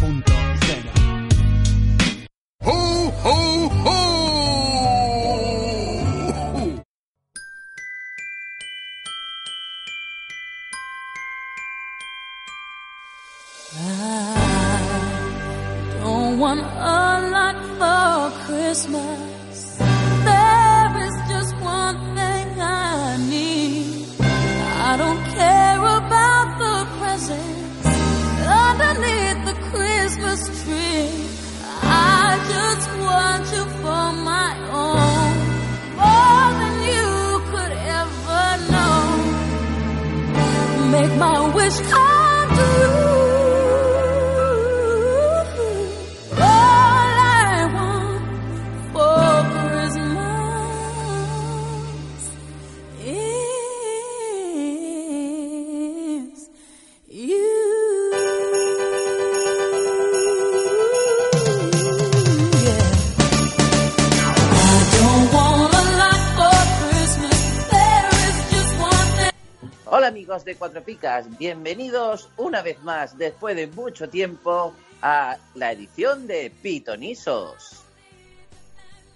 3.0. ¡Ho, ho, ho! I don't want a lot for Christmas. My wish. I de Cuatro Picas, bienvenidos una vez más, después de mucho tiempo, a la edición de Pitonisos.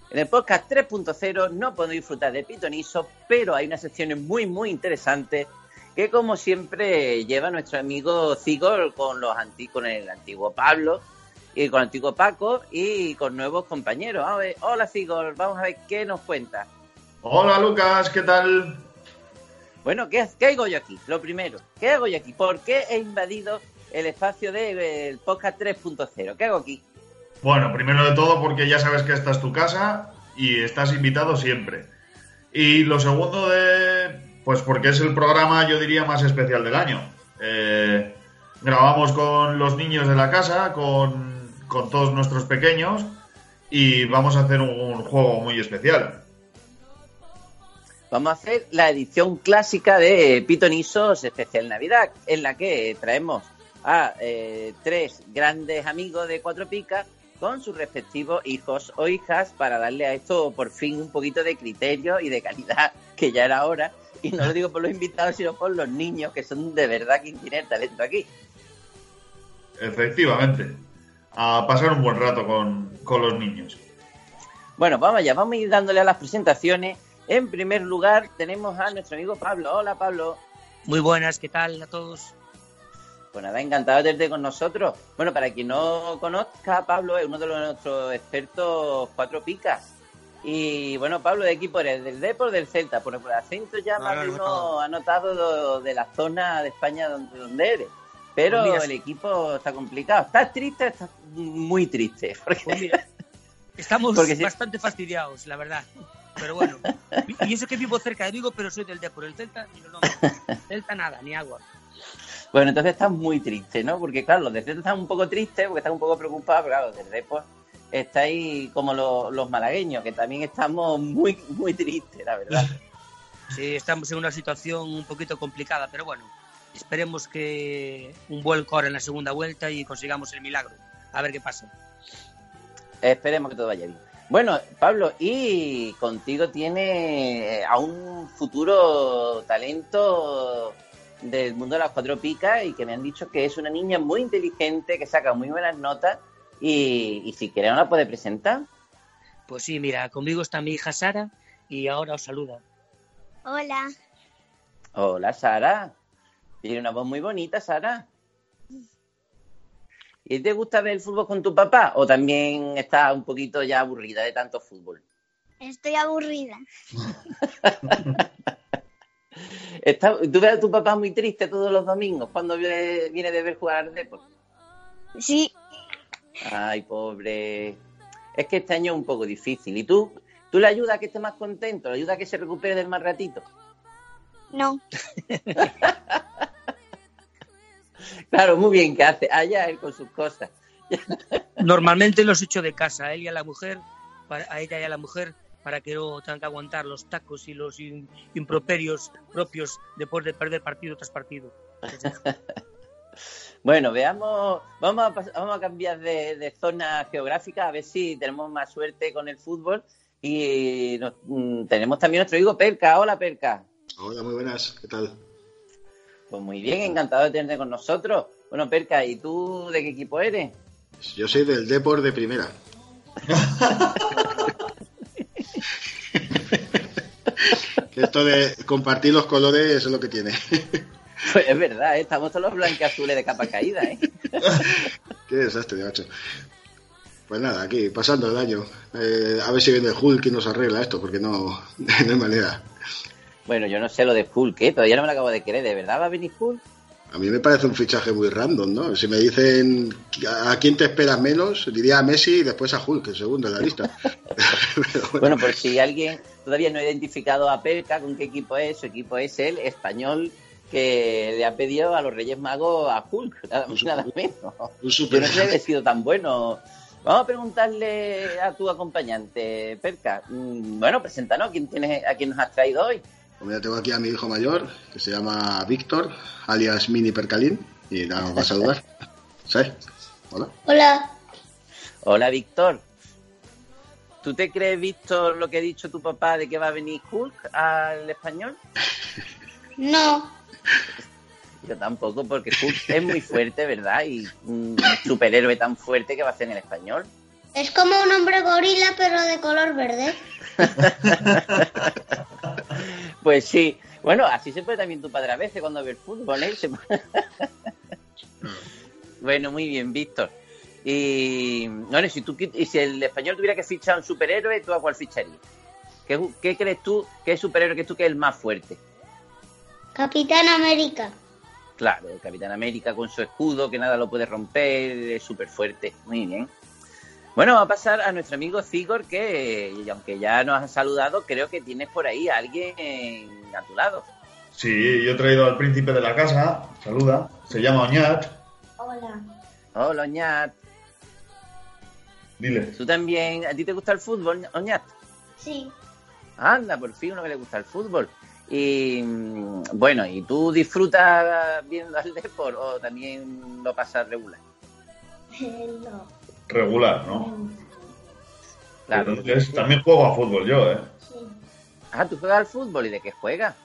En el podcast 3.0 no puedo disfrutar de Pitoniso, pero hay una sección muy, muy interesante que, como siempre, lleva nuestro amigo Cigor con, los con el antiguo Pablo y con el antiguo Paco y con nuevos compañeros. hola Cigor, vamos a ver qué nos cuenta. Hola Lucas, ¿qué tal? Bueno, ¿qué, hago yo aquí? Lo primero, ¿qué hago yo aquí? ¿Por qué he invadido el espacio del podcast 3.0? ¿Qué hago aquí? Bueno, primero de todo porque ya sabes que esta es tu casa y estás invitado siempre. Y lo segundo de, pues porque es el programa, yo diría, más especial del año. Eh, grabamos con los niños de la casa, con todos nuestros pequeños y vamos a hacer un juego muy especial vamos a hacer la edición clásica de Pitonisos Especial Navidad, en la que traemos a eh, tres grandes amigos de Cuatro Picas con sus respectivos hijos o hijas para darle a esto por fin un poquito de criterio y de calidad, que ya era hora. Y no lo digo por los invitados, sino por los niños, que son de verdad quien tiene el talento aquí. Efectivamente. A pasar un buen rato con, con los niños. Bueno, vamos allá, vamos a ir dándole a las presentaciones en primer lugar, tenemos a nuestro amigo Pablo. Hola, Pablo. Muy buenas, ¿qué tal a todos? Pues nada, encantado de tenerte con nosotros. Bueno, para quien no conozca, Pablo es uno de los, nuestros expertos cuatro picas. Y bueno, Pablo, ¿de equipo eres? ¿Del Depor del Celta? Por el acento ya más de uno ha notado de, la zona de España donde, donde eres. Pero pues el equipo está complicado. ¿Estás triste? Estás muy triste. Porque... Pues estamos bastante fastidiados, la verdad. Pero bueno, y eso que vivo cerca de Vigo, pero soy del por El Celta, y no, Celta nada, ni agua. Bueno, entonces estás muy triste, ¿no? Porque claro, los de Celta están un poco tristes, porque están un poco preocupados, pero claro, del Depor estáis como los, malagueños, que también estamos muy, muy tristes, la verdad. Sí, estamos en una situación un poquito complicada, pero bueno, esperemos que un buen core en la segunda vuelta y consigamos el milagro. A ver qué pasa. Esperemos que todo vaya bien. Bueno, Pablo, y contigo tiene a un futuro talento del mundo de las cuatro picas y que me han dicho que es una niña muy inteligente, que saca muy buenas notas y, si quiere no la puede presentar. Pues sí, mira, conmigo está mi hija Sara y ahora os saluda. Hola. Hola, Sara. Tiene una voz muy bonita, Sara. ¿Y te gusta ver el fútbol con tu papá o también estás un poquito ya aburrida de tanto fútbol? Estoy aburrida. ¿Tú ves a tu papá muy triste todos los domingos cuando viene, de ver jugar al deporte? Sí. Ay, pobre. Es que este año es un poco difícil. ¿Y tú? ¿Tú le ayudas a que esté más contento? ¿Le ayudas a que se recupere del mal ratito? No. Claro, muy bien, que hace allá él con sus cosas. Normalmente los echo de casa, a él y a la mujer, para, a ella y a la mujer, para que no tengan que aguantar los tacos y los in- improperios propios después de perder partido tras partido. Bueno, veamos, vamos a, vamos a cambiar de, de zona geográfica a ver si tenemos más suerte con el fútbol. Y nos- mm, tenemos también nuestro amigo Perca. Hola, Perca. Hola, muy buenas, ¿qué tal? Pues muy bien, encantado de tenerte con nosotros. Bueno, Perca, ¿y tú de qué equipo eres? Yo soy del Depor de primera. Esto de compartir los colores es lo que tiene. Pues es verdad, ¿eh? estamos todos los blanqueazules de capa caída, ¿eh? Qué desastre, macho. Pues nada, aquí, pasando el año. Eh, a ver si viene el Hulk y nos arregla esto, porque no, no hay manera. Bueno, yo no sé lo de Hulk, ¿eh? Todavía no me lo acabo de querer. ¿De verdad va a venir Hulk? A mí me parece un fichaje muy random, ¿no? Si me dicen a quién te esperas menos, diría a Messi y después a Hulk, el segundo en la lista. Bueno, Bueno, por si alguien todavía no ha identificado a Perca con qué equipo es, su equipo es el español que le ha pedido a los Reyes Magos a Hulk, nada, más, nada menos. un super... no sé si he sido tan bueno. Vamos a preguntarle a tu acompañante, Perca. Mm, Bueno, preséntanos, ¿quién tienes, ¿a quién nos has traído hoy? Como ya tengo aquí a mi hijo mayor, que se llama Víctor, alias Mini Percalín, y nada, nos va a saludar. ¿Sí? Hola. Hola. Hola, Víctor. ¿Tú te crees, Víctor, lo que ha dicho tu papá de que va a venir Hulk al español? No. Yo tampoco, porque Hulk es muy fuerte, ¿verdad? Y un superhéroe tan fuerte que va a ser en el español. Es como un hombre gorila, pero de color verde. Pues sí. Bueno, así se puede también tu padre a veces cuando ve el fútbol, ¿eh? Se bueno, muy bien, Víctor. Y bueno, si tú y si el español tuviera que fichar un superhéroe, ¿tú a cuál ficharías? ¿Qué, qué crees tú que es superhéroe que tú que es el más fuerte? Capitán América. Claro, el Capitán América con su escudo, que nada lo puede romper, es súper fuerte. Muy bien. Bueno, vamos a pasar a nuestro amigo Zigor, que y aunque ya nos han saludado, creo que tienes por ahí a alguien a tu lado. Sí, yo he traído al príncipe de la casa, saluda, se llama Oñat, Hola. Hola, Oñat. dile. ¿Tú también? ¿A ti te gusta el fútbol, Oñat? Sí. Anda, por fin uno que le gusta el fútbol. Y mm, bueno, ¿y tú disfrutas viendo al deporte o también lo pasas regular? no. Regular, ¿no? Claro. Entonces, también juego a fútbol yo, ¿eh? Sí. Ah, ¿tú juegas al fútbol y de qué juegas?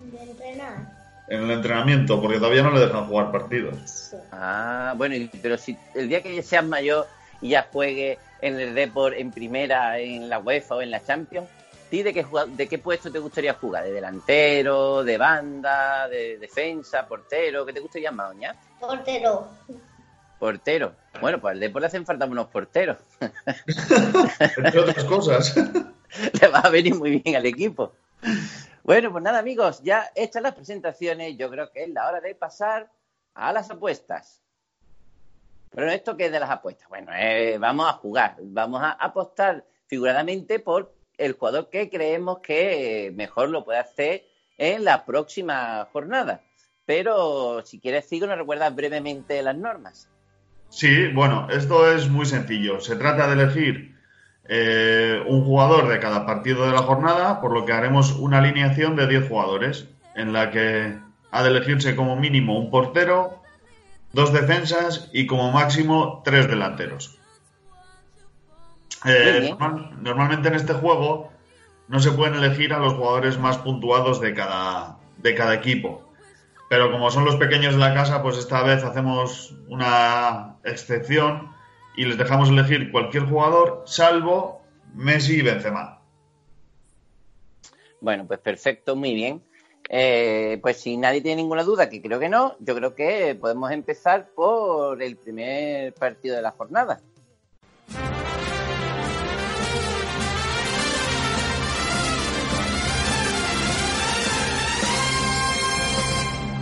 De entrenar. En el entrenamiento, porque todavía no le dejan jugar partidos. Sí. Ah, bueno, y- pero si el día que seas mayor y ya juegue en el Deport, en primera, en la UEFA o en la Champions, ¿ti de qué, de qué puesto te gustaría jugar? ¿De delantero, de banda, de defensa, portero? ¿Qué te gustaría más, Oña? Portero. Portero. Bueno, pues al Deport le hacen falta unos porteros. Entre otras cosas. le va a venir muy bien al equipo. Bueno, pues nada, amigos, ya hechas las presentaciones, yo creo que es la hora de pasar a las apuestas. Pero esto qué es de las apuestas? Bueno, eh, vamos a jugar, vamos a apostar figuradamente por el jugador que creemos que eh, mejor lo puede hacer en la próxima jornada. Pero si quieres, Cigo, nos recuerdas brevemente las normas. Sí, bueno, esto es muy sencillo. Se trata de elegir eh, un jugador de cada partido de la jornada, por lo que haremos una alineación de 10 jugadores, en la que ha de elegirse como mínimo un portero, dos defensas y como máximo tres delanteros. Eh, normal- normalmente en este juego no se pueden elegir a los jugadores más puntuados de cada, de cada equipo. Pero como son los pequeños de la casa, pues esta vez hacemos una excepción y les dejamos elegir cualquier jugador, salvo Messi y Benzema. Bueno, pues perfecto, muy bien. Eh, pues si nadie tiene ninguna duda, que creo que no, yo creo que podemos empezar por el primer partido de la jornada.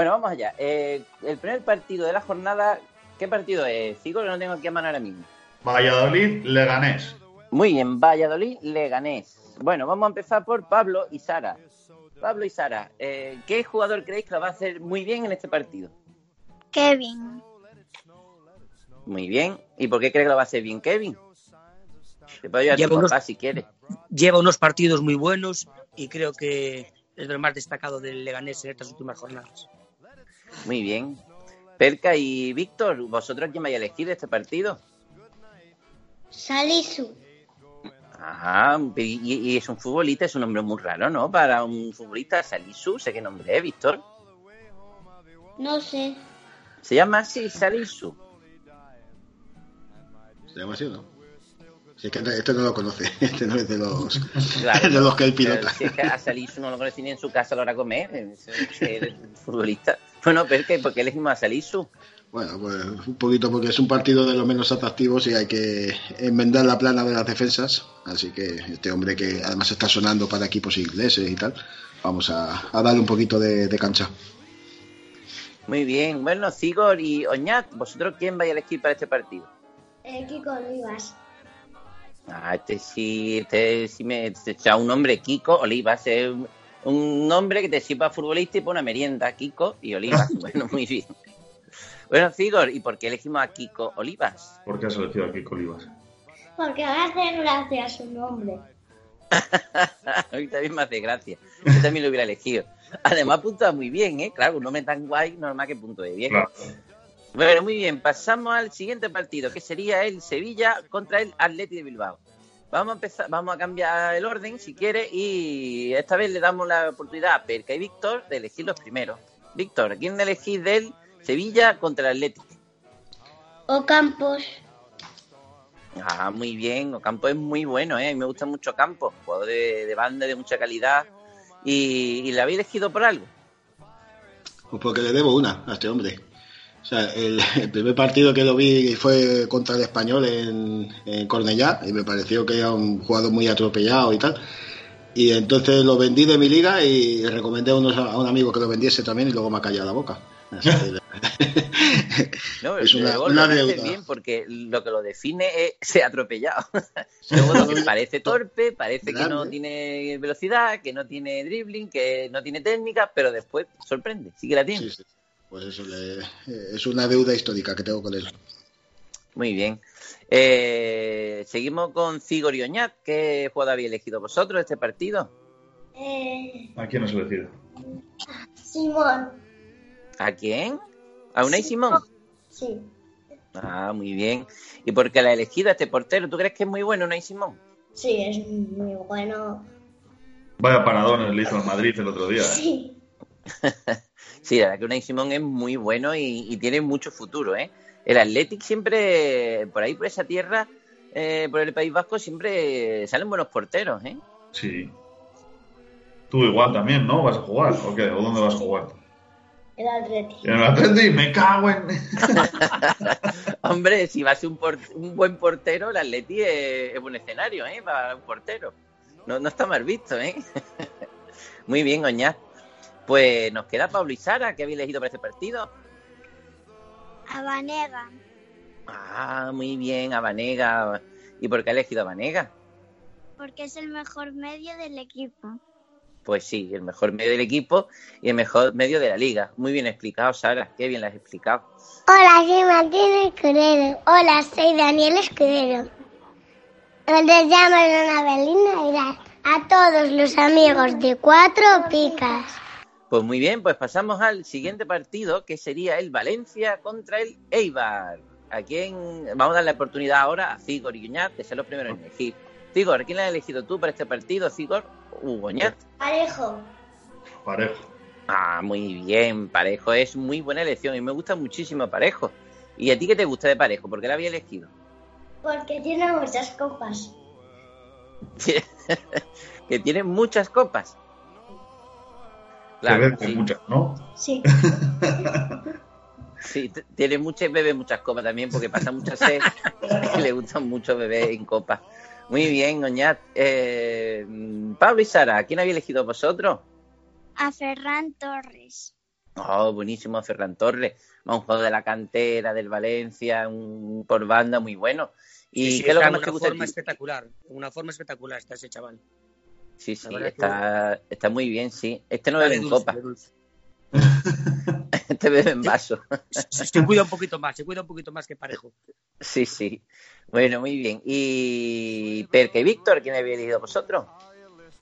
Bueno, vamos allá. Eh, el primer partido de la jornada, ¿qué partido es? Sigo que no tengo aquí a mano ahora mismo. Valladolid, Leganés. Muy bien, Valladolid, Leganés. Bueno, vamos a empezar por Pablo y Sara. Pablo y Sara, eh, ¿qué jugador creéis que lo va a hacer muy bien en este partido? Kevin. Muy bien. ¿Y por qué crees que lo va a hacer bien Kevin? Te puedo ayudar a Lleva tu unos- papá si quieres. Lleva unos partidos muy buenos y creo que es de lo más destacado del Leganés en estas últimas jornadas. Muy bien. Perca y Víctor, ¿vosotros quién vais a elegir este partido? Salisu. Ajá, y, y es un futbolista, es un nombre muy raro, ¿no? Para un futbolista, Salisu, sé qué nombre es, Víctor. No sé. Se llama así, Salisu. Se llama así, ¿no? Si es que este no lo conoce, este no es de los, Claro. de los que él pilota. Si es que a Salisu no lo conocí ni en su casa a la hora de comer, es- es- es futbolista. Bueno, Perca, ¿y por qué elegimos a Salisu? Bueno, pues un poquito porque es un partido de los menos atractivos y hay que enmendar la plana de las defensas. Así que este hombre que además está sonando para equipos ingleses y tal, vamos a, a darle un poquito de, de cancha. Muy bien. Bueno, Sigor y Oñat, ¿vosotros quién vais a elegir para este partido? Eh, Kiko Olivas. Ah, este sí, este sí me este echa un nombre, Kiko Olivas. Es un nombre que te sirva futbolista y pone una merienda, Kiko y Olivas. bueno, muy bien. Bueno, Sigor, ¿y por qué elegimos a Kiko Olivas? ¿Por qué has elegido aquí Colivas? Porque va a hacer gracia su nombre. a mí también me hace gracia. Yo también lo hubiera elegido. Además, puntua muy bien, ¿eh? Claro, un nombre tan guay, normal que puntúe bien. Claro. Bueno, muy bien. Pasamos al siguiente partido, que sería el Sevilla contra el Atleti de Bilbao. Vamos a empezar, vamos a cambiar el orden, si quiere, y esta vez le damos la oportunidad a Perca y Víctor de elegir los primeros. Víctor, ¿quién elegís del Sevilla contra el Atleti? Ocampos. Ah, muy bien. Ocampo es muy bueno, ¿eh? A mí me gusta mucho Campo. Jugador de, de banda de mucha calidad. ¿Y, y le habéis elegido por algo? Pues porque le debo una a este hombre. O sea, el, el primer partido que lo vi fue contra el español en, en Cornellá y me pareció que era un jugador muy atropellado y tal. Y entonces lo vendí de mi liga y recomendé a, unos- a un amigo que lo vendiese también y luego me ha callado la boca. No, Es una- luego una lo deuda. bien porque lo que lo define es ser atropellado. luego lo que parece torpe, parece que no tiene velocidad, que no tiene dribbling, que no tiene técnica, pero después sorprende, sí que la tiene. Sí, sí. Pues eso le- es una deuda histórica que tengo con él. Muy bien. Eh, seguimos con Cigor y Oñat. ¿Qué jugador habéis elegido vosotros este partido? Eh, ¿A quién has elegido? Simón. ¿A quién? ¿A Unai Simón? Sí. Ah, muy bien. ¿Y por qué la ha elegido este portero? ¿Tú crees que es muy bueno Unai Simón? Sí, es muy bueno. Vaya paradones le hizo al Madrid el otro día. ¿eh? Sí. Sí, la verdad que Unai Simón es muy bueno y, y tiene mucho futuro, ¿eh? El Athletic siempre, por ahí, por esa tierra, eh, por el País Vasco, siempre salen buenos porteros, ¿eh? Sí. Tú igual también, ¿no? ¿Vas a jugar? ¿O qué? ¿O dónde vas a jugar? El Atleti. En el Atleti, me cago en... Hombre, si va a ser un, por- un buen portero, el Atleti es, es buen escenario, ¿eh? Para un portero. No, no está mal visto, ¿eh? Muy bien, Oñá. Pues nos queda Pablo y Sara, que habéis elegido para este partido. A Vanega. Ah, muy bien, a Vanega. ¿Y por qué ha elegido a Vanega? Porque es el mejor medio del equipo. Pues sí, el mejor medio del equipo y el mejor medio de la liga. Muy bien explicado, Sara. Qué bien lo has explicado. Hola, soy Martín Escudero. Hola, soy Daniel Escudero. Les llamo Ana Belina y a todos los amigos de Cuatro Picas. Pues muy bien, pues pasamos al siguiente partido, que sería el Valencia contra el Eibar. ¿a quién? Vamos a darle la oportunidad ahora a Cigor y Oñat de ser los primeros en elegir. Cigor, ¿a quién le has elegido tú para este partido? Cigor u Oñat. Parejo. Parejo. Ah, muy bien, Parejo. Es muy buena elección y me gusta muchísimo Parejo. ¿Y a ti qué te gusta de Parejo? ¿Por qué la había elegido? Porque tiene muchas copas. que tiene muchas copas. Que bebe sí. muchas, ¿no? Sí. Sí, tiene muchas bebe muchas copas también porque pasa mucha sed y le gusta mucho beber en copas. Muy bien, Oñat. Eh, Pablo y Sara, ¿a quién había elegido vosotros? A Ferran Torres. Oh, buenísimo, Ferran Torres. Un juego de la cantera, del Valencia, un por banda muy bueno. ¿Y Sí, sí, qué es lo está que más te una gusta? forma espectacular. Una forma espectacular está ese chaval. Sí, sí, está, está muy bien, sí. Este no bebe en copa, este bebe en vaso. Se se cuida un poquito más, se cuida un poquito más que Parejo. Sí, sí. Bueno, muy bien. Y Perque y Víctor, ¿quién había elegido vosotros?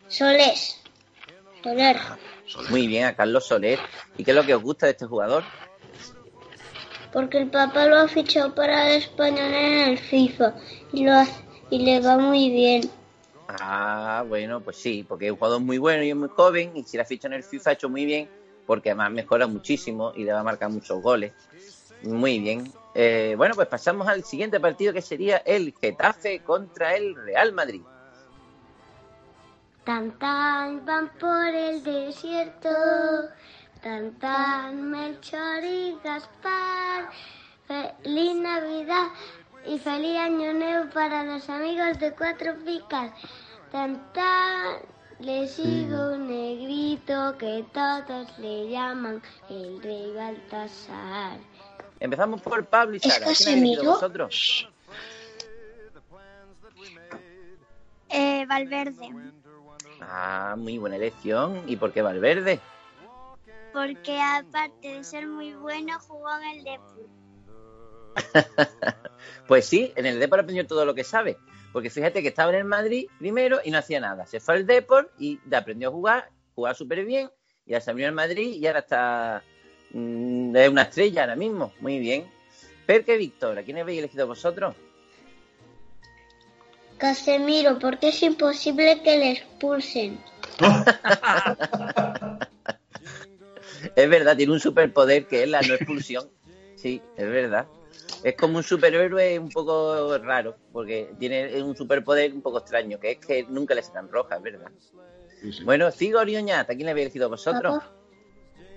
Solés. Soler. Muy bien, a Carlos Soler. ¿Y qué es lo que os gusta de este jugador? Porque el papá lo ha fichado para el español en el FIFA y, lo hace- y le va muy bien. Ah, bueno, pues sí, porque es un jugador muy bueno y es muy joven. Y si la ficha en el FIFA ha hecho muy bien, porque además mejora muchísimo y le va a marcar muchos goles. Muy bien. Eh, bueno, pues pasamos al siguiente partido que sería el Getafe contra el Real Madrid. Van por el desierto, Melchor y Gaspar. Feliz Navidad y feliz Año Nuevo para los amigos de Cuatro Picas. Tan tan le sigo un negrito que todos le llaman el rey Baltasar. Empezamos por Pablo y ¿Es Sara. ¿Quién elegido Casemiro? vosotros? Eh, Valverde. Ah, muy buena elección. ¿Y por qué Valverde? Porque aparte de ser muy bueno, jugó en el Depor. Pues sí, en el Depor aprendió todo lo que sabe. Porque fíjate que estaba en el Madrid primero y no hacía nada. Se fue al Depor y aprendió a jugar, jugar súper bien. Y ahora se abrió al Madrid y ahora está mm, es una estrella ahora mismo. Muy bien. Perque Víctor, ¿a quién habéis elegido vosotros? Casemiro, porque es imposible que le expulsen. Es verdad, tiene un superpoder que es la no expulsión. Sí, es verdad. Es como un superhéroe un poco raro, porque tiene un superpoder un poco extraño, que es que nunca le sacan rojas, es verdad. Sí, sí. Bueno, Cigor y Oñata, ¿a quién le habéis elegido vosotros? Papá.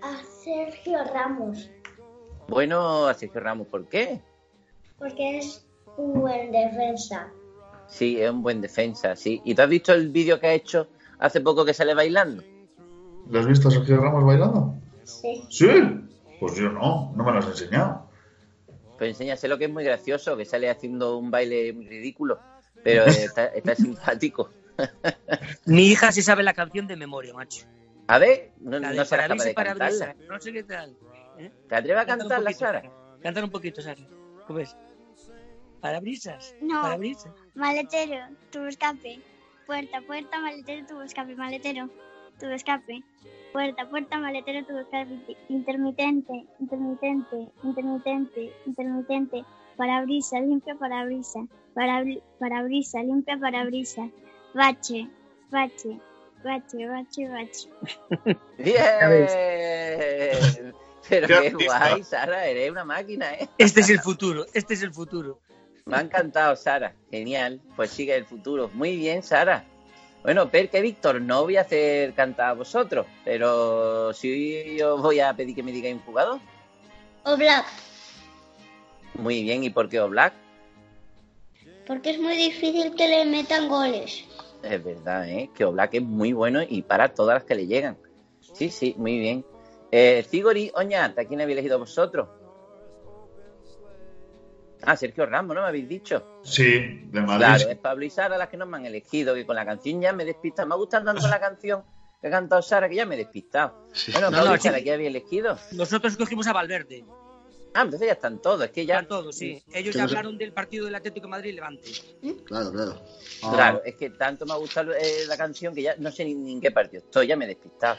A Sergio Ramos, Bueno, a Sergio Ramos, ¿por qué? porque es un buen defensa. Sí, es un buen defensa, sí. ¿Y tú has visto el vídeo que ha hecho hace poco que sale bailando? ¿Lo has visto a Sergio Ramos bailando? Sí. Sí. Pues yo no, no me lo has enseñado. Pues enséñaselo que es muy gracioso, que sale haciendo un baile muy ridículo, pero está, está simpático. Mi hija sí sabe la canción de memoria, macho. A ver, no, La de no capaz de Parabrisas. cantarla. No sé qué tal. ¿eh? ¿Te atreves a un cantarla, poquito, Sara? Cántala un poquito, Sara. ¿Cómo es? Parabrisas. No. Parabrisas. Maletero, tubo escape. Puerta, puerta, maletero, tubo escape. Maletero, tubo escape. Puerta, puerta, maletero, tubo escape. Intermitente, intermitente, intermitente, intermitente. Parabrisa, limpia parabrisa. Parabri- Parabrisa, limpia parabrisa. Bache, bache, bache, bache, bache. ¡Bien! Pero Qué guay, Sara, eres una máquina, ¿eh? Este es el futuro, este es el futuro. Me ha encantado, Sara. Genial. Pues sigue el futuro. Muy bien, Sara. Bueno, Perque Víctor, no voy a hacer cantar a vosotros, pero sí os voy a pedir que me digáis un jugador. O Black, Muy bien, ¿y por qué Oblak? porque es muy difícil que le metan goles. Es verdad, ¿eh? Que Oblak es muy bueno y para todas las que le llegan. Sí, sí, muy bien. Eh, Cigori Oñata, ¿quién habéis elegido vosotros? Ah, Sergio Ramos, ¿no me habéis dicho? Sí, de Madrid. Claro, es Pablo y Sara las que nos me han elegido, que con la canción ya me he despistado. Me ha gustado tanto la canción que ha cantado Sara que ya me he despistado. Sí. Bueno, No, Pablo no, y Sara, sí. ¿qué habéis elegido? Nosotros escogimos a Valverde. Ah, entonces ya están todos, es que ya... Ya todos, sí. Ellos ya no sé- hablaron del partido del Atlético de Madrid y Levante. Claro, claro. Ah, Claro, es que tanto me ha gustado eh, la canción que ya no sé ni, ni en qué partido estoy, ya me he despistado.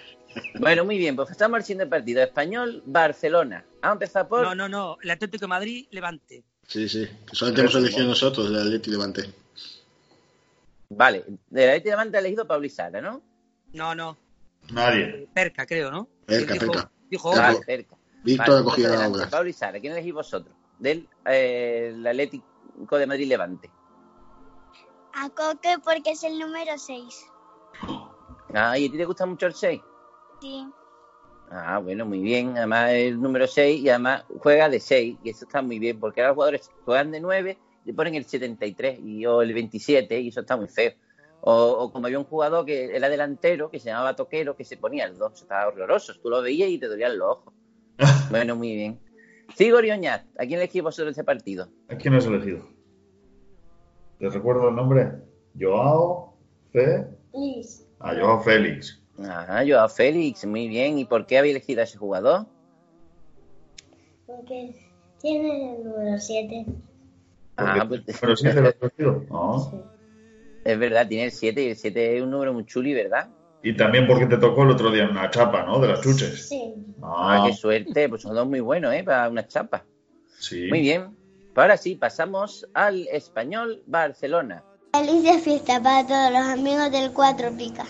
Bueno, muy bien, pues estamos al siguiente partido. Español, Barcelona. Vamos a empezar por... No, no, no. El Atlético de Madrid, Levante. Sí, sí. Solamente hemos elegido nosotros el Atleti Levante. Vale, de la Leti Levante ha elegido Pablo y Sara, ¿no? No, no. Nadie. Perca, creo, ¿no? Perca, Dijo- perca. Dijo Perca. Vale. Víctor Vale, ha cogido la obra. Pablo ¿quién elegís vosotros? Del eh, el Atlético de Madrid Levante. A Coque porque es el número 6. Ah, ¿y a ti te gusta mucho el 6? Sí. Ah, bueno, muy bien. Además es el número 6 y además juega de 6 y eso está muy bien porque ahora los jugadores juegan de 9 y ponen el 73 y, o el 27 y eso está muy feo. O, o como había un jugador que era delantero que se llamaba Toquero que se ponía el 2, estaba horroroso. Tú lo veías y te dolían los ojos. bueno, muy bien. Oñat, ¿a quién elegís vosotros este partido? ¿A quién has elegido? ¿Te recuerdo el nombre? Joao Fe. Liz. A Joao Félix. Ah, Joao Félix, muy bien. ¿Y por qué habéis elegido a ese jugador? Porque tiene el número 7. Ah, pues, Pero sí te lo has elegido. No. es verdad, tiene el 7 y el 7 es un número muy chuli, ¿verdad? Y también porque te tocó el otro día una chapa, ¿no? De las chuches. Sí. Ah, Ah, qué suerte, pues son dos muy buenos, ¿eh? Para una chapa. sí. Muy bien. Pues ahora sí, pasamos al español Barcelona. Feliz fiesta para todos los amigos del Cuatro Picas.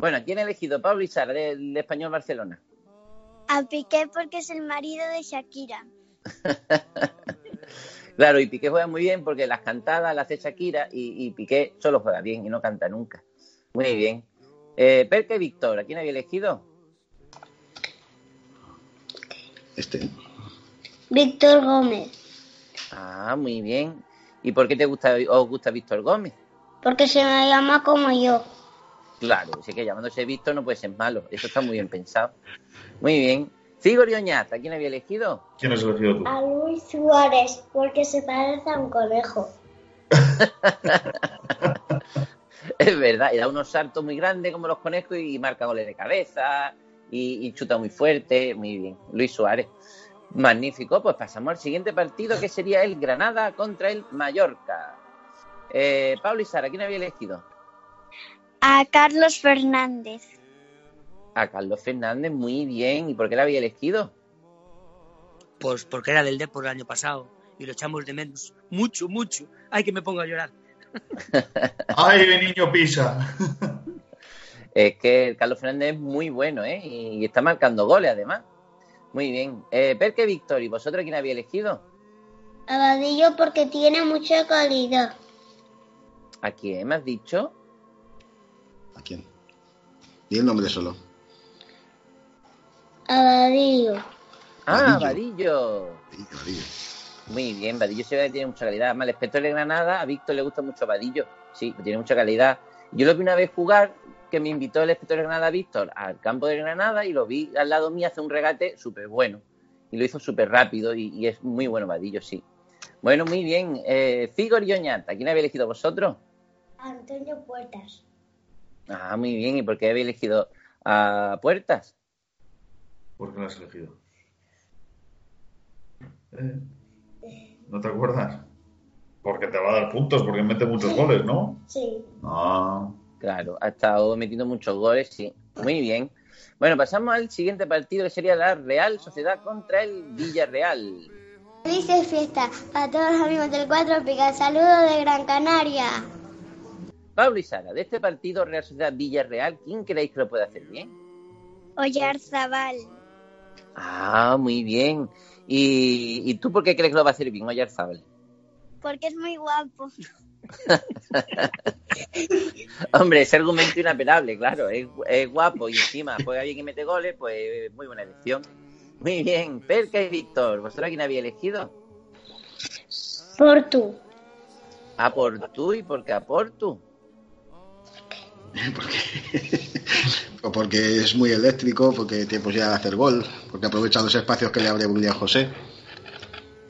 Bueno, ¿quién ha elegido? Pablo y Sara, del español Barcelona. A Piqué porque es el marido de Shakira. Claro, y Piqué juega muy bien porque las cantadas las hace Shakira y, y Piqué solo juega bien y no canta nunca. Muy bien. Eh, Perca y Víctor, ¿a quién había elegido? Este. Víctor Gómez. Ah, muy bien. ¿Y por qué te gusta, os gusta Víctor Gómez? Porque se me llama como yo. Claro, si es que llamándose Víctor no puede ser malo. Eso está muy bien pensado. Muy bien. Oñaz, ¿a quién había elegido? ¿Quién has elegido tú? A Luis Suárez, porque se parece a un conejo. Es verdad, y da unos saltos muy grandes como los conejos y marca goles de cabeza y, y chuta muy fuerte. Muy bien, Luis Suárez. Magnífico, pues pasamos al siguiente partido que sería el Granada contra el Mallorca. Eh, Pablo y Sara, ¿quién había elegido? A Carlos Fernández. A Carlos Fernández, muy bien. ¿Y por qué la había elegido? Pues porque era del Depor el año pasado y lo echamos de menos. Mucho, mucho. Ay, que me pongo a llorar. ¡Ay, mi niño pisa! Es que Carlos Fernández es muy bueno, ¿eh? Y está marcando goles, además. Muy bien. Eh, Perque Víctor, ¿y vosotros quién había elegido? A Vadillo porque tiene mucha calidad. ¿A quién me has dicho? ¿A quién? Di el nombre solo. A Vadillo. Ah, Vadillo. Vadillo. Di, Vadillo. Muy bien, Vadillo se ve que tiene mucha calidad. Además, el espectro de Granada, a Víctor le gusta mucho Vadillo. Sí, tiene mucha calidad. Yo lo vi una vez jugar, que me invitó el espectro de Granada Víctor al campo de Granada y lo vi al lado mío hacer un regate súper bueno. Y lo hizo súper rápido y, y es muy bueno Vadillo, sí. Bueno, muy bien. Eh, Figor y Oñata, ¿quién habéis elegido vosotros? Antonio Puertas. Ah, muy bien. ¿Y por qué habéis elegido a Puertas? ¿Por qué lo has elegido? ¿Eh? ¿No te acuerdas? Porque te va a dar puntos, porque mete muchos goles, ¿no? Sí. Ah, Claro, ha estado metiendo muchos goles, sí. Muy bien. Bueno, pasamos al siguiente partido que sería la Real Sociedad contra el Villarreal. Felices fiestas para todos los amigos del Cuatro Picas. Saludos de Gran Canaria. Pablo y Sara, de este partido Real Sociedad Villarreal, ¿quién creéis que lo puede hacer bien? Oyarzabal. Ah, muy bien. ¿Y, y tú por qué crees que lo va a hacer bien, Oyarzabal? Porque es muy guapo. Hombre, ese argumento inapelable, claro. Es, es guapo y encima juega bien y mete goles, pues muy buena elección. Muy bien. Perca y Víctor, ¿vosotros quién había elegido? Portu. A Portu y por qué a Portu. O porque es muy eléctrico, porque tiene posibilidad de hacer gol, porque aprovecha los espacios que le abre William José.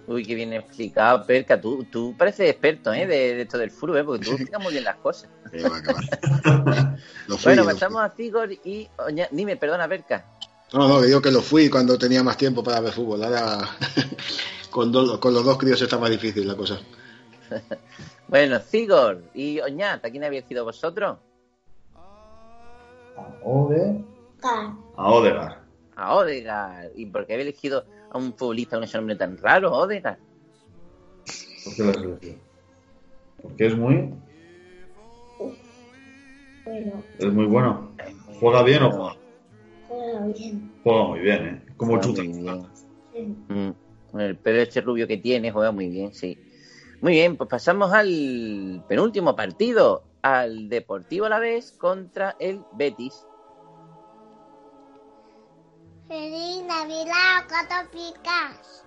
Uy, qué bien explicado, Perca. Tú, tú pareces experto ¿eh? de, de esto del fútbol, ¿eh? porque tú explicas muy bien las cosas. Que va, que va. Lo fui, Bueno, pasamos a Figor y... Oña- Dime, perdona, Perca. No, no, digo que lo fui cuando tenía más tiempo para ver fútbol. Ahora con, do- con los dos críos está más difícil la cosa. Bueno, Figor y Oñat, ¿a quién habéis sido vosotros? A Ode. A Odegar. A Odegaard. ¿Y por qué habéis elegido a un futbolista con ese nombre tan raro, Odegaard? ¿Por qué lo has elegido? Porque es muy, Bueno, es muy bueno. ¿Juega bien o juega? juega bien. Juega muy bien, ¿eh? Como Juega chuta. muy bien. Sí. Mm, con el pelo este rubio que tiene, juega muy bien, sí. Muy bien, pues pasamos al penúltimo partido, al Deportivo a la vez contra el Betis. Feliz Navidad, cuatro picas.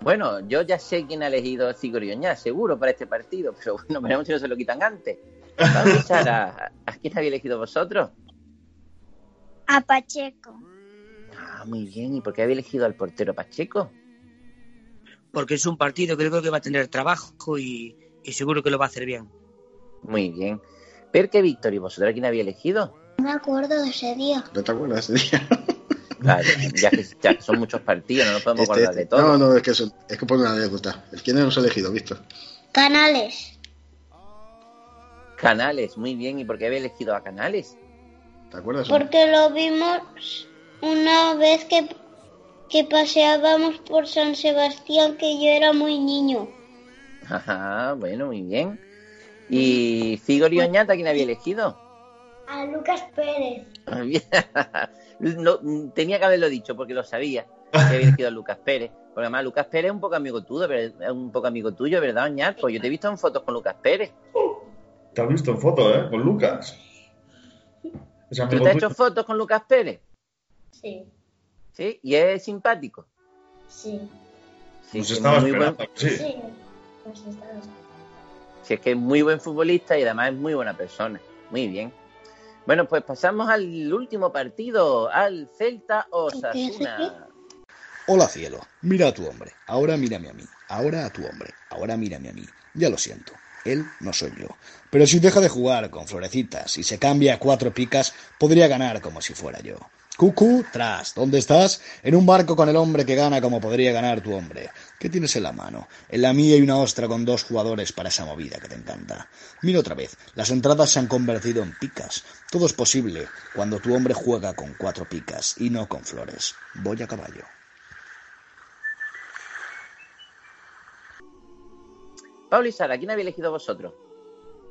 Bueno, yo ya sé quién ha elegido a Cigorioñá, seguro, para este partido, pero bueno, veremos si no se lo quitan antes. Pablo y Sara, ¿a quién habéis elegido vosotros? A Pacheco. Ah, muy bien, ¿y por qué habéis elegido al portero Pacheco? Porque es un partido que creo que va a tener trabajo y, y seguro que lo va a hacer bien. Muy bien. Perque Víctor, ¿y vosotros quién habéis elegido? No me acuerdo de ese día. ¿No te acuerdas ese día? Claro, ya que, ya que son muchos partidos, no nos podemos Este- acordar de todo. No, no, es que, eso- es que pone una anécdota. ¿El quién hemos elegido, Víctor? Canales. Canales, muy bien, ¿y por qué habéis elegido a Canales? ¿Te acuerdas? Porque lo vimos una vez que, que paseábamos por San Sebastián, que yo era muy niño. Ajá, bueno, muy bien. ¿Y Figor y Oñata quién había elegido? A Lucas Pérez. No, tenía que haberlo dicho porque lo sabía. Que había elegido a Lucas Pérez. Porque además Lucas Pérez es un poco amigo tuyo, un poco amigo tuyo, ¿verdad, Oñat? Pues yo te he visto en fotos con Lucas Pérez. Te has visto en foto, ¿eh? Con Lucas. Es ¿Tú te has hecho fotos con Lucas Pérez? Sí, ¿Sí? ¿Y es simpático? sí, Sí, Nos que es estaba muy buen- esperando. Sí. sí. Pues estaba- Si es que es muy buen futbolista y además es muy buena persona. Muy bien. Bueno, pues pasamos al último partido, al Celta Osasuna. Hola cielo, mira a tu hombre, ahora mírame a mí, ahora a tu hombre, ahora mírame a mí. Ya lo siento, él no soy yo. Pero si deja de jugar con florecitas y se cambia a cuatro picas, podría ganar como si fuera yo. Cucú, tras, ¿dónde estás? En un barco con el hombre que gana como podría ganar tu hombre. ¿Qué tienes en la mano? En la mía hay una ostra con dos jugadores para esa movida que te encanta. Mira otra vez, las entradas se han convertido en picas. Todo es posible cuando tu hombre juega con cuatro picas y no con flores. Voy a caballo. Pablo y Sara, ¿quién había elegido vosotros?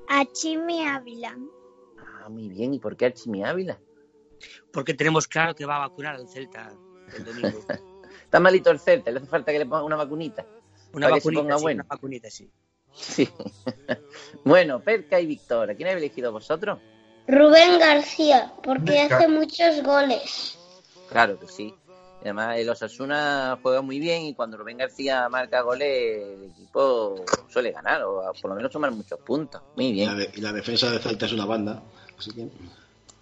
A Chimi Ávila. Ah, muy bien. ¿Y por qué Archimi Ávila? Porque tenemos claro que va a vacunar al Celta el domingo. Está malito el Celta, le hace falta que le ponga una vacunita. Una vacunita, ponga sí, bueno. una vacunita, sí. Sí. bueno, Perca y Víctor, ¿a quién habéis elegido vosotros? Rubén García, porque Venga. hace muchos goles. Claro que sí. Y Además, el Osasuna juega muy bien y cuando Rubén García marca goles, el equipo suele ganar o por lo menos sumar muchos puntos. Muy Y la, bien. de- y la defensa de Celta es una banda. Así que,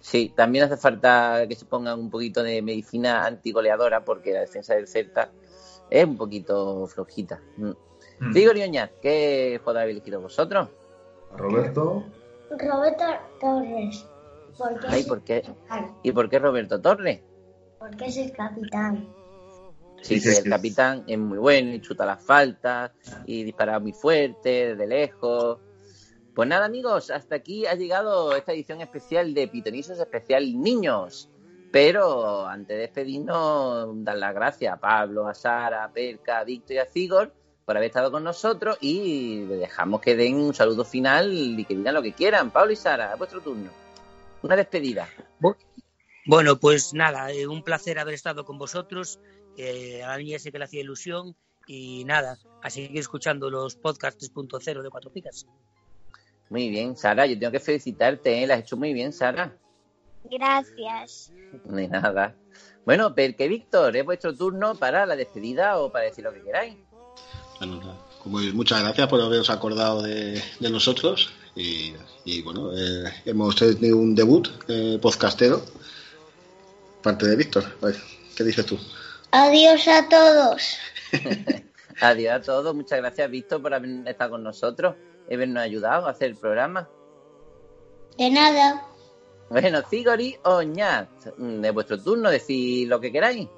Sí, también hace falta que se pongan un poquito de medicina antigoleadora porque la defensa del Celta es un poquito flojita. Mm. Mm. Oñat, ¿qué jugador habéis elegido vosotros? Roberto. Roberto Torres, porque, Ay, ¿por qué? ¿Y por qué Roberto Torres? porque es el capitán. Sí, Sí, el capitán es muy bueno y chuta las faltas y dispara muy fuerte, desde lejos. Pues nada, amigos, hasta aquí ha llegado esta edición especial de Pitonisos Especial Niños. Pero antes de despedirnos, dar las gracias a Pablo, a Sara, a Perca, a Víctor y a Cigor por haber estado con nosotros y dejamos que den un saludo final y que digan lo que quieran. Pablo y Sara, a vuestro turno. Una despedida. Bueno, pues nada, eh, un placer haber estado con vosotros. eh, a la niña sé que le hacía ilusión y nada, a seguir escuchando los podcasts 3.0 de Cuatro Picas. Muy bien, Sara, yo tengo que felicitarte, ¿eh? la has hecho muy bien, Sara. Gracias. De nada. Bueno, Perque Víctor, es vuestro turno para la despedida o para decir lo que queráis. bueno, nada. Como es, muchas gracias por haberos acordado de, de nosotros. Y, y, bueno, eh, hemos tenido un debut eh, podcastero. Parte de Víctor. ¿Qué dices tú? Adiós a todos. Adiós a todos, muchas gracias Víctor por haber estado con nosotros, habernos ayudado a hacer el programa. De nada. Bueno, Cigori Oñat, mm, de vuestro turno, decir lo que queráis.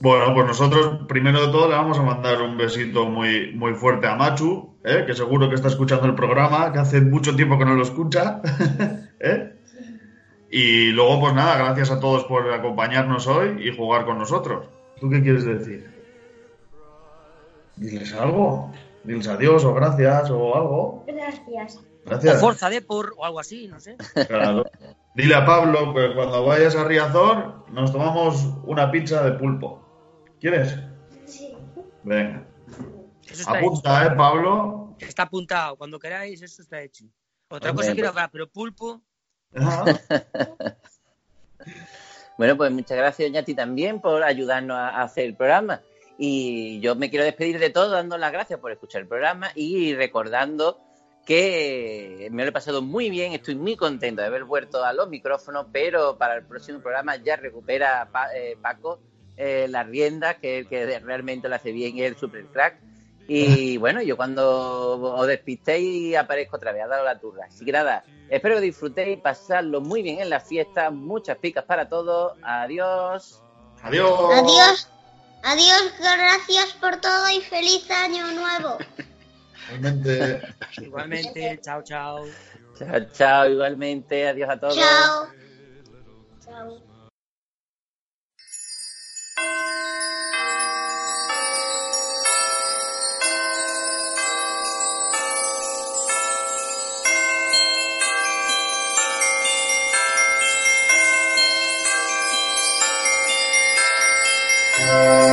Bueno, pues nosotros primero de todo le vamos a mandar un besito muy, muy fuerte a Machu, ¿eh? que seguro que está escuchando el programa, que hace mucho tiempo que no lo escucha. ¿eh? Y luego, pues nada, gracias a todos por acompañarnos hoy y jugar con nosotros. ¿Tú qué quieres decir? Diles algo. Diles adiós o gracias o algo. Gracias. O Gracias. Forza Depor o algo así, no sé. Claro. Dile a Pablo que cuando vayas a Riazor nos tomamos una pizza de pulpo. ¿Quieres? Sí. Venga. Eso está Apunta, ¿eh, Pablo? Está apuntado. Cuando queráis, eso está hecho. Otra Hombre, cosa quiero pues- hablar, pero pulpo. Bueno, pues muchas gracias, doña ti también por ayudarnos a a hacer el programa. Y yo me quiero despedir de todo dando las gracias por escuchar el programa y recordando que me lo he pasado muy bien, estoy muy contento de haber vuelto a los micrófonos, pero para el próximo programa ya recupera Pa- eh, Paco eh, las riendas, que, que realmente lo hace bien el super crack. Y bueno, yo cuando os despistéis aparezco otra vez a daros la turra. Así que nada, espero que disfrutéis, pasadlo muy bien en la fiesta, muchas picas para todos. Adiós. Adiós. Adiós. Adiós, gracias por todo y feliz año nuevo. Igualmente. Igualmente, chao, chao. Chao, chao, igualmente. Adiós a todos. Chao. Chao. Thank